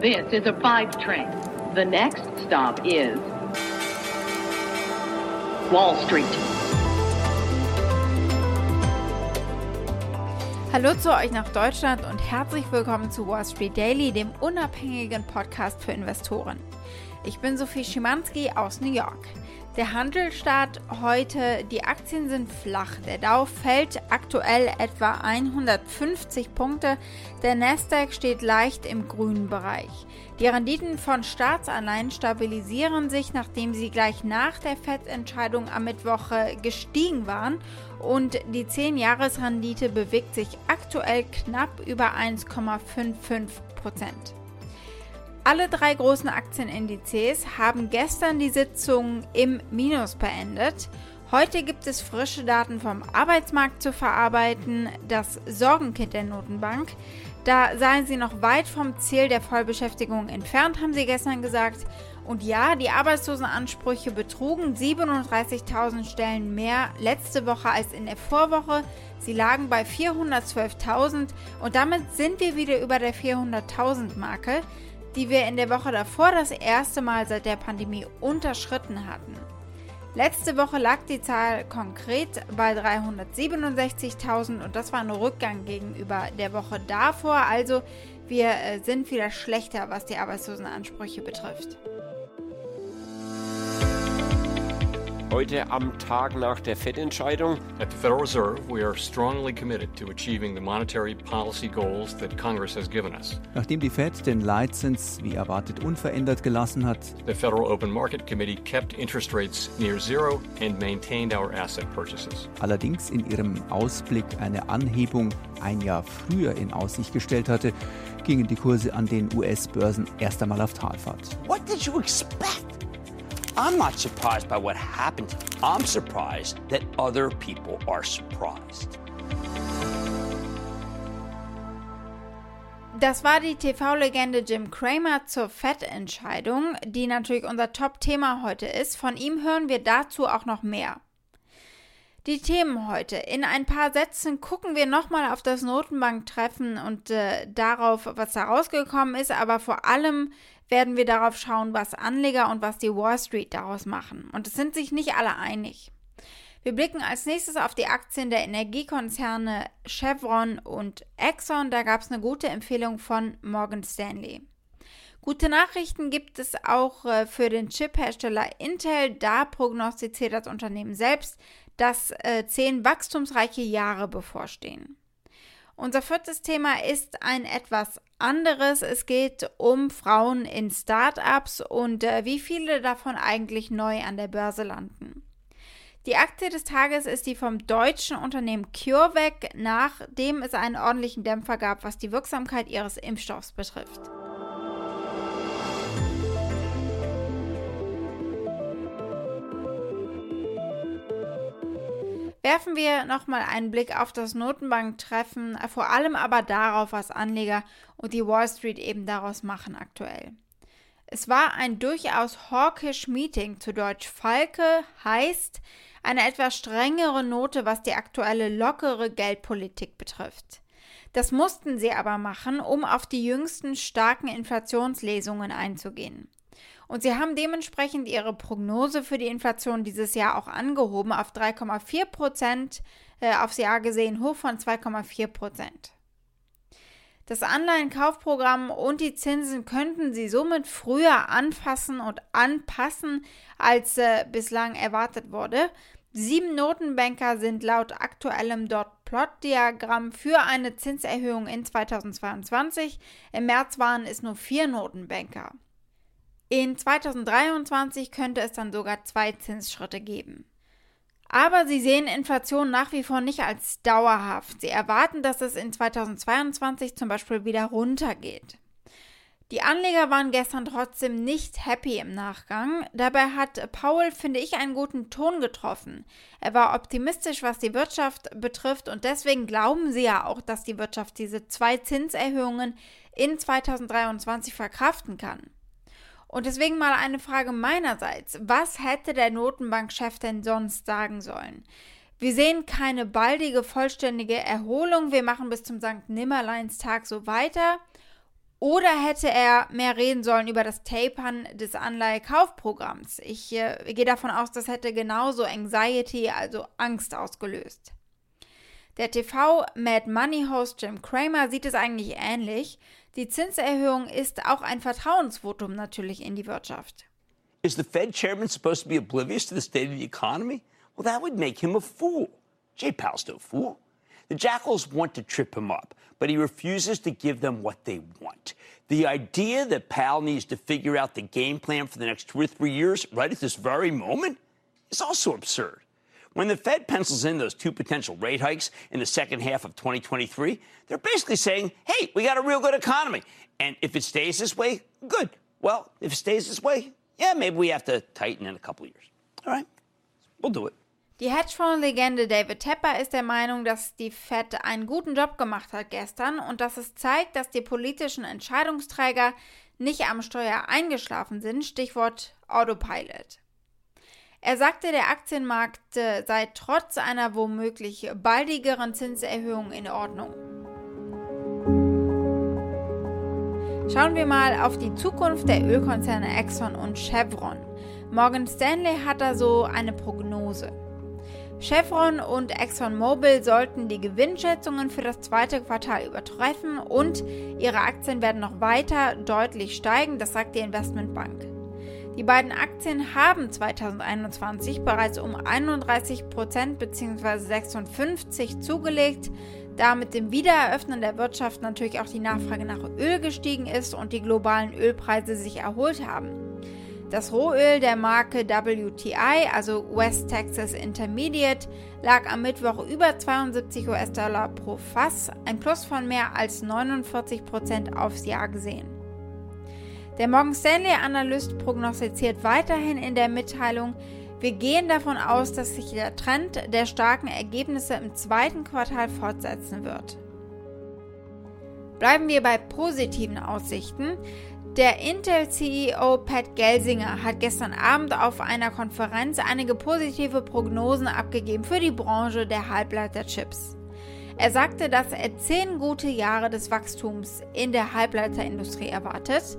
This is a five train. The next stop is Wall Street. Hallo zu euch nach Deutschland und herzlich willkommen zu Wall Street Daily, dem unabhängigen Podcast für Investoren. Ich bin Sophie Schimanski aus New York. Der Handelsstart heute, die Aktien sind flach. Der Dow fällt aktuell etwa 150 Punkte. Der Nasdaq steht leicht im grünen Bereich. Die Renditen von Staatsanleihen stabilisieren sich, nachdem sie gleich nach der FED-Entscheidung am Mittwoch gestiegen waren. Und die 10-Jahres-Rendite bewegt sich aktuell knapp über 1,55 Prozent. Alle drei großen Aktienindizes haben gestern die Sitzung im Minus beendet. Heute gibt es frische Daten vom Arbeitsmarkt zu verarbeiten, das Sorgenkind der Notenbank. Da seien sie noch weit vom Ziel der Vollbeschäftigung entfernt, haben sie gestern gesagt. Und ja, die Arbeitslosenansprüche betrugen 37.000 Stellen mehr letzte Woche als in der Vorwoche. Sie lagen bei 412.000 und damit sind wir wieder über der 400.000 Marke die wir in der Woche davor das erste Mal seit der Pandemie unterschritten hatten. Letzte Woche lag die Zahl konkret bei 367.000 und das war ein Rückgang gegenüber der Woche davor. Also wir äh, sind wieder schlechter, was die Arbeitslosenansprüche betrifft. Heute am Tag nach der Fed-Entscheidung. At the Federal Reserve, we are strongly committed to achieving the monetary policy goals that Congress has given us. Nachdem die Fed den Leitzins wie erwartet unverändert gelassen hat, the Federal Open Market Committee kept interest rates near zero and maintained our asset purchases. Allerdings in ihrem Ausblick eine Anhebung ein Jahr früher in Aussicht gestellt hatte, gingen die Kurse an den US-Börsen erst einmal auf Talfahrt. What did you expect? I'm not surprised by what happened. I'm surprised that other people are surprised. Das war die TV-Legende Jim Cramer zur FED-Entscheidung, die natürlich unser Top-Thema heute ist. Von ihm hören wir dazu auch noch mehr. Die Themen heute. In ein paar Sätzen gucken wir nochmal auf das Notenbanktreffen und äh, darauf, was da rausgekommen ist, aber vor allem werden wir darauf schauen, was Anleger und was die Wall Street daraus machen. Und es sind sich nicht alle einig. Wir blicken als nächstes auf die Aktien der Energiekonzerne Chevron und Exxon. Da gab es eine gute Empfehlung von Morgan Stanley. Gute Nachrichten gibt es auch äh, für den Chip-Hersteller Intel. Da prognostiziert das Unternehmen selbst, dass äh, zehn wachstumsreiche Jahre bevorstehen. Unser viertes Thema ist ein etwas anderes. Es geht um Frauen in Startups und äh, wie viele davon eigentlich neu an der Börse landen. Die Aktie des Tages ist die vom deutschen Unternehmen CureVac, nachdem es einen ordentlichen Dämpfer gab, was die Wirksamkeit ihres Impfstoffs betrifft. Werfen wir nochmal einen Blick auf das Notenbanktreffen, vor allem aber darauf, was Anleger und die Wall Street eben daraus machen aktuell. Es war ein durchaus hawkish Meeting, zu Deutsch Falke, heißt eine etwas strengere Note, was die aktuelle lockere Geldpolitik betrifft. Das mussten sie aber machen, um auf die jüngsten starken Inflationslesungen einzugehen. Und sie haben dementsprechend ihre Prognose für die Inflation dieses Jahr auch angehoben auf 3,4 Prozent äh, aufs Jahr gesehen, hoch von 2,4 Prozent. Das Anleihenkaufprogramm und die Zinsen könnten sie somit früher anfassen und anpassen, als äh, bislang erwartet wurde. Sieben Notenbanker sind laut aktuellem Dot-Plot-Diagramm für eine Zinserhöhung in 2022. Im März waren es nur vier Notenbanker. In 2023 könnte es dann sogar zwei Zinsschritte geben. Aber sie sehen Inflation nach wie vor nicht als dauerhaft. Sie erwarten, dass es in 2022 zum Beispiel wieder runtergeht. Die Anleger waren gestern trotzdem nicht happy im Nachgang. Dabei hat Paul, finde ich, einen guten Ton getroffen. Er war optimistisch, was die Wirtschaft betrifft und deswegen glauben sie ja auch, dass die Wirtschaft diese zwei Zinserhöhungen in 2023 verkraften kann. Und deswegen mal eine Frage meinerseits. Was hätte der Notenbankchef denn sonst sagen sollen? Wir sehen keine baldige, vollständige Erholung. Wir machen bis zum St. Nimmerleinstag so weiter. Oder hätte er mehr reden sollen über das Tapern des Anleihekaufprogramms? Ich äh, gehe davon aus, das hätte genauso Anxiety, also Angst ausgelöst. Der TV Mad Money Host Jim Cramer sieht es eigentlich ähnlich. Die Zinserhöhung ist auch ein Vertrauensvotum natürlich in die Wirtschaft. Is the Fed chairman supposed to be oblivious to the state of the economy? Well, that would make him a fool. Jay Powell's no fool. The jackals want to trip him up, but he refuses to give them what they want. The idea that Powell needs to figure out the game plan for the next two or three years right at this very moment is also absurd. When the Fed pencils in those two potential rate hikes in the second half of 2023, they're basically saying, hey, we got a real good economy. And if it stays this way, good. Well, if it stays this way, yeah, maybe we have to tighten in a couple years. All right, we'll do it. Die Hedgefonds-Legende David Tepper ist der Meinung, dass die Fed einen guten Job gemacht hat gestern und dass es zeigt, dass die politischen Entscheidungsträger nicht am Steuer eingeschlafen sind. Stichwort Autopilot. Er sagte, der Aktienmarkt äh, sei trotz einer womöglich baldigeren Zinserhöhung in Ordnung. Schauen wir mal auf die Zukunft der Ölkonzerne Exxon und Chevron. Morgan Stanley hat da so eine Prognose. Chevron und ExxonMobil sollten die Gewinnschätzungen für das zweite Quartal übertreffen und ihre Aktien werden noch weiter deutlich steigen, das sagt die Investmentbank. Die beiden Aktien haben 2021 bereits um 31% bzw. 56 zugelegt, da mit dem Wiedereröffnen der Wirtschaft natürlich auch die Nachfrage nach Öl gestiegen ist und die globalen Ölpreise sich erholt haben. Das Rohöl der Marke WTI, also West Texas Intermediate, lag am Mittwoch über 72 US-Dollar pro Fass, ein Plus von mehr als 49 Prozent aufs Jahr gesehen. Der Morgan Stanley-Analyst prognostiziert weiterhin in der Mitteilung, wir gehen davon aus, dass sich der Trend der starken Ergebnisse im zweiten Quartal fortsetzen wird. Bleiben wir bei positiven Aussichten. Der Intel-CEO Pat Gelsinger hat gestern Abend auf einer Konferenz einige positive Prognosen abgegeben für die Branche der Halbleiterchips. Er sagte, dass er zehn gute Jahre des Wachstums in der Halbleiterindustrie erwartet.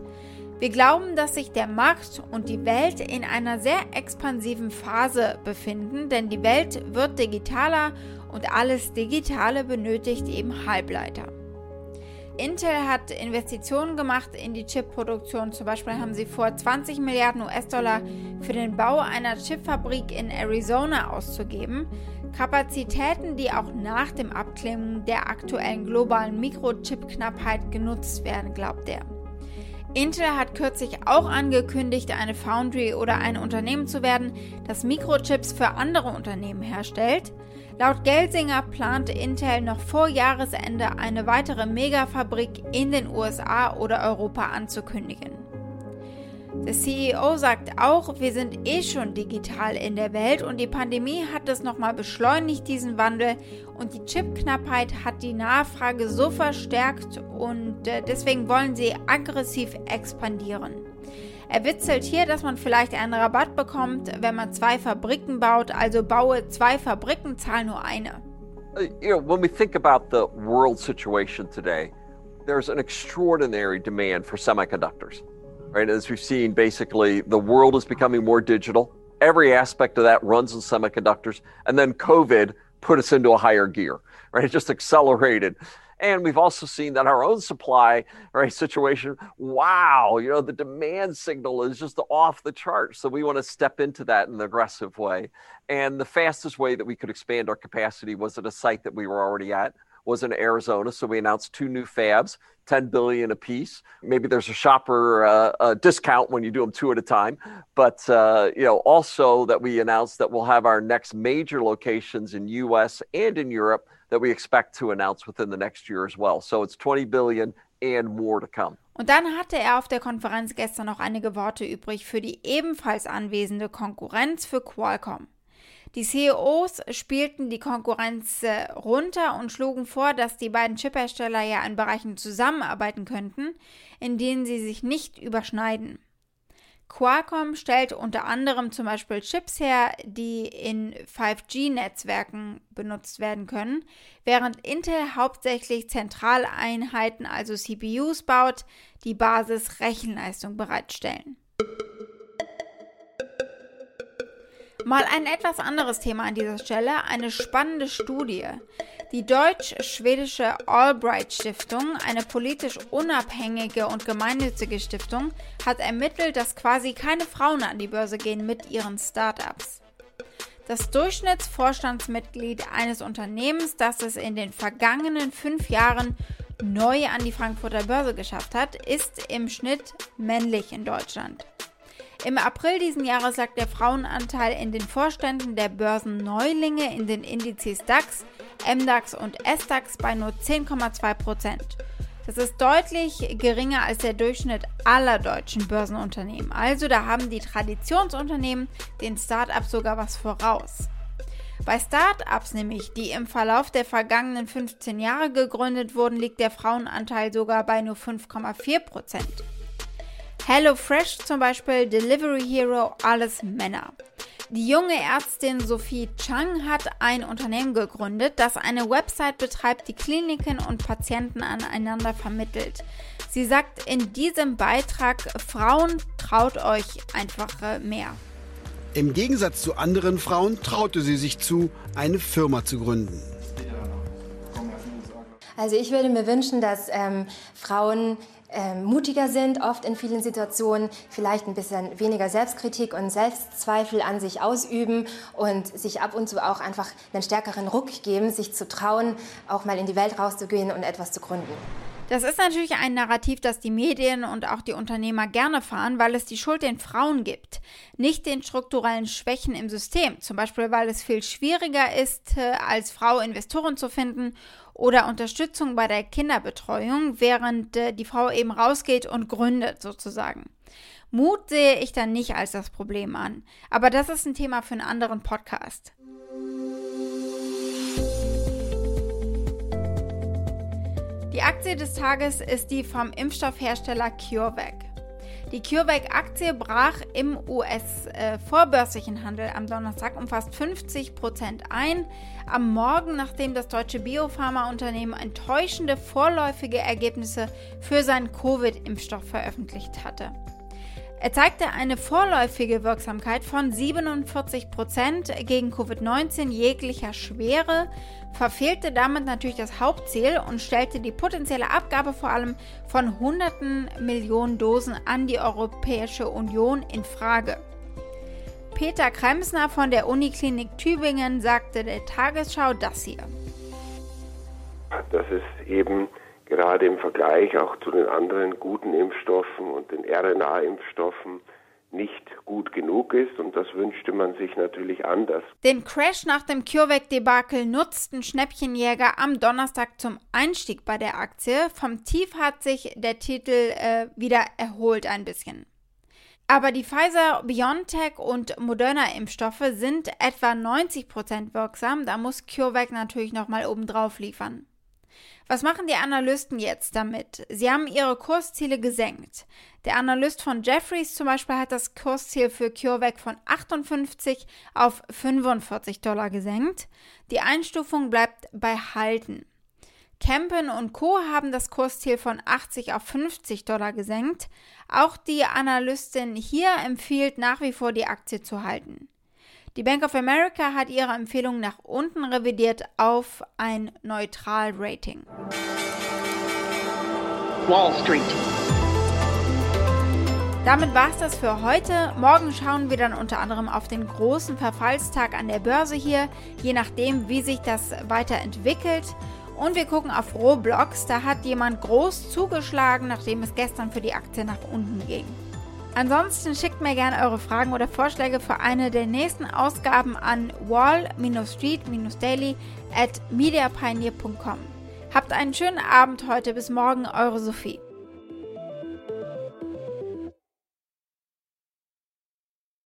Wir glauben, dass sich der Markt und die Welt in einer sehr expansiven Phase befinden, denn die Welt wird digitaler und alles Digitale benötigt eben Halbleiter. Intel hat Investitionen gemacht in die Chipproduktion. Zum Beispiel haben sie vor, 20 Milliarden US-Dollar für den Bau einer Chipfabrik in Arizona auszugeben. Kapazitäten, die auch nach dem Abklingen der aktuellen globalen Mikrochip-Knappheit genutzt werden, glaubt er. Intel hat kürzlich auch angekündigt, eine Foundry oder ein Unternehmen zu werden, das Mikrochips für andere Unternehmen herstellt. Laut Gelsinger plant Intel noch vor Jahresende eine weitere Megafabrik in den USA oder Europa anzukündigen. Der CEO sagt auch, wir sind eh schon digital in der Welt und die Pandemie hat es nochmal beschleunigt, diesen Wandel. Und die Chipknappheit hat die Nachfrage so verstärkt und äh, deswegen wollen sie aggressiv expandieren. Er witzelt hier, dass man vielleicht einen Rabatt bekommt, wenn man zwei Fabriken baut, also baue zwei Fabriken, zahl nur eine. Uh, you know, when we think about the world situation today, there's an extraordinary demand for semiconductors. Right? As we've seen, basically, the world is becoming more digital. Every aspect of that runs in semiconductors. And then COVID put us into a higher gear, right? It just accelerated. And we've also seen that our own supply right situation, wow, you know, the demand signal is just off the chart. So we want to step into that in an aggressive way. And the fastest way that we could expand our capacity was at a site that we were already at was in Arizona. So we announced two new fabs, 10 billion a piece. Maybe there's a shopper uh, a discount when you do them two at a time. But, uh, you know, also that we announced that we'll have our next major locations in US and in Europe that we expect to announce within the next year as well. So it's 20 billion and more to come. Und dann hatte er auf der Konferenz gestern noch einige Worte übrig für die ebenfalls anwesende Konkurrenz für Qualcomm. Die CEOs spielten die Konkurrenz äh, runter und schlugen vor, dass die beiden Chiphersteller ja in Bereichen zusammenarbeiten könnten, in denen sie sich nicht überschneiden. Qualcomm stellt unter anderem zum Beispiel Chips her, die in 5G-Netzwerken benutzt werden können, während Intel hauptsächlich Zentraleinheiten, also CPUs, baut, die Basis-Rechenleistung bereitstellen. Mal ein etwas anderes Thema an dieser Stelle, eine spannende Studie. Die deutsch-schwedische Albright Stiftung, eine politisch unabhängige und gemeinnützige Stiftung, hat ermittelt, dass quasi keine Frauen an die Börse gehen mit ihren Startups. Das Durchschnittsvorstandsmitglied eines Unternehmens, das es in den vergangenen fünf Jahren neu an die Frankfurter Börse geschafft hat, ist im Schnitt männlich in Deutschland. Im April diesen Jahres lag der Frauenanteil in den Vorständen der Börsenneulinge in den Indizes DAX, MDAX und SDAX bei nur 10,2 Prozent. Das ist deutlich geringer als der Durchschnitt aller deutschen Börsenunternehmen. Also da haben die Traditionsunternehmen den Start-ups sogar was voraus. Bei Start-ups nämlich, die im Verlauf der vergangenen 15 Jahre gegründet wurden, liegt der Frauenanteil sogar bei nur 5,4 Prozent. HelloFresh zum Beispiel, Delivery Hero, alles Männer. Die junge Ärztin Sophie Chang hat ein Unternehmen gegründet, das eine Website betreibt, die Kliniken und Patienten aneinander vermittelt. Sie sagt in diesem Beitrag, Frauen traut euch einfach äh, mehr. Im Gegensatz zu anderen Frauen traute sie sich zu, eine Firma zu gründen. Also ich würde mir wünschen, dass ähm, Frauen ähm, mutiger sind, oft in vielen Situationen vielleicht ein bisschen weniger Selbstkritik und Selbstzweifel an sich ausüben und sich ab und zu auch einfach einen stärkeren Ruck geben, sich zu trauen, auch mal in die Welt rauszugehen und etwas zu gründen. Das ist natürlich ein Narrativ, das die Medien und auch die Unternehmer gerne fahren, weil es die Schuld den Frauen gibt, nicht den strukturellen Schwächen im System. Zum Beispiel, weil es viel schwieriger ist, äh, als Frau Investoren zu finden oder Unterstützung bei der Kinderbetreuung, während äh, die Frau eben rausgeht und gründet sozusagen. Mut sehe ich dann nicht als das Problem an, aber das ist ein Thema für einen anderen Podcast. Die Aktie des Tages ist die vom Impfstoffhersteller CureVac. Die CureVac-Aktie brach im US-vorbörslichen äh, Handel am Donnerstag um fast 50 Prozent ein. Am Morgen, nachdem das deutsche Biopharmaunternehmen enttäuschende vorläufige Ergebnisse für seinen Covid-Impfstoff veröffentlicht hatte. Er zeigte eine vorläufige Wirksamkeit von 47 Prozent gegen Covid-19 jeglicher Schwere, verfehlte damit natürlich das Hauptziel und stellte die potenzielle Abgabe vor allem von hunderten Millionen Dosen an die Europäische Union in Frage. Peter Kremsner von der Uniklinik Tübingen sagte der Tagesschau das hier. Das ist eben gerade im Vergleich auch zu den anderen guten Impfstoffen und den RNA-Impfstoffen nicht gut genug ist und das wünschte man sich natürlich anders. Den Crash nach dem CureVac-Debakel nutzten Schnäppchenjäger am Donnerstag zum Einstieg bei der Aktie. Vom Tief hat sich der Titel äh, wieder erholt ein bisschen. Aber die Pfizer, BioNTech und Moderna Impfstoffe sind etwa 90% wirksam. Da muss CureVac natürlich nochmal obendrauf liefern. Was machen die Analysten jetzt damit? Sie haben ihre Kursziele gesenkt. Der Analyst von Jefferies zum Beispiel hat das Kursziel für CureVac von 58 auf 45 Dollar gesenkt. Die Einstufung bleibt bei Halten. Campen und Co. haben das Kursziel von 80 auf 50 Dollar gesenkt. Auch die Analystin hier empfiehlt nach wie vor die Aktie zu halten. Die Bank of America hat ihre Empfehlung nach unten revidiert auf ein Neutral-Rating. Wall Street. Damit war es das für heute. Morgen schauen wir dann unter anderem auf den großen Verfallstag an der Börse hier, je nachdem, wie sich das weiterentwickelt. Und wir gucken auf Roblox. Da hat jemand groß zugeschlagen, nachdem es gestern für die Aktie nach unten ging. Ansonsten schickt mir gerne eure Fragen oder Vorschläge für eine der nächsten Ausgaben an wall-street-daily at mediapioneer.com. Habt einen schönen Abend heute. Bis morgen, eure Sophie.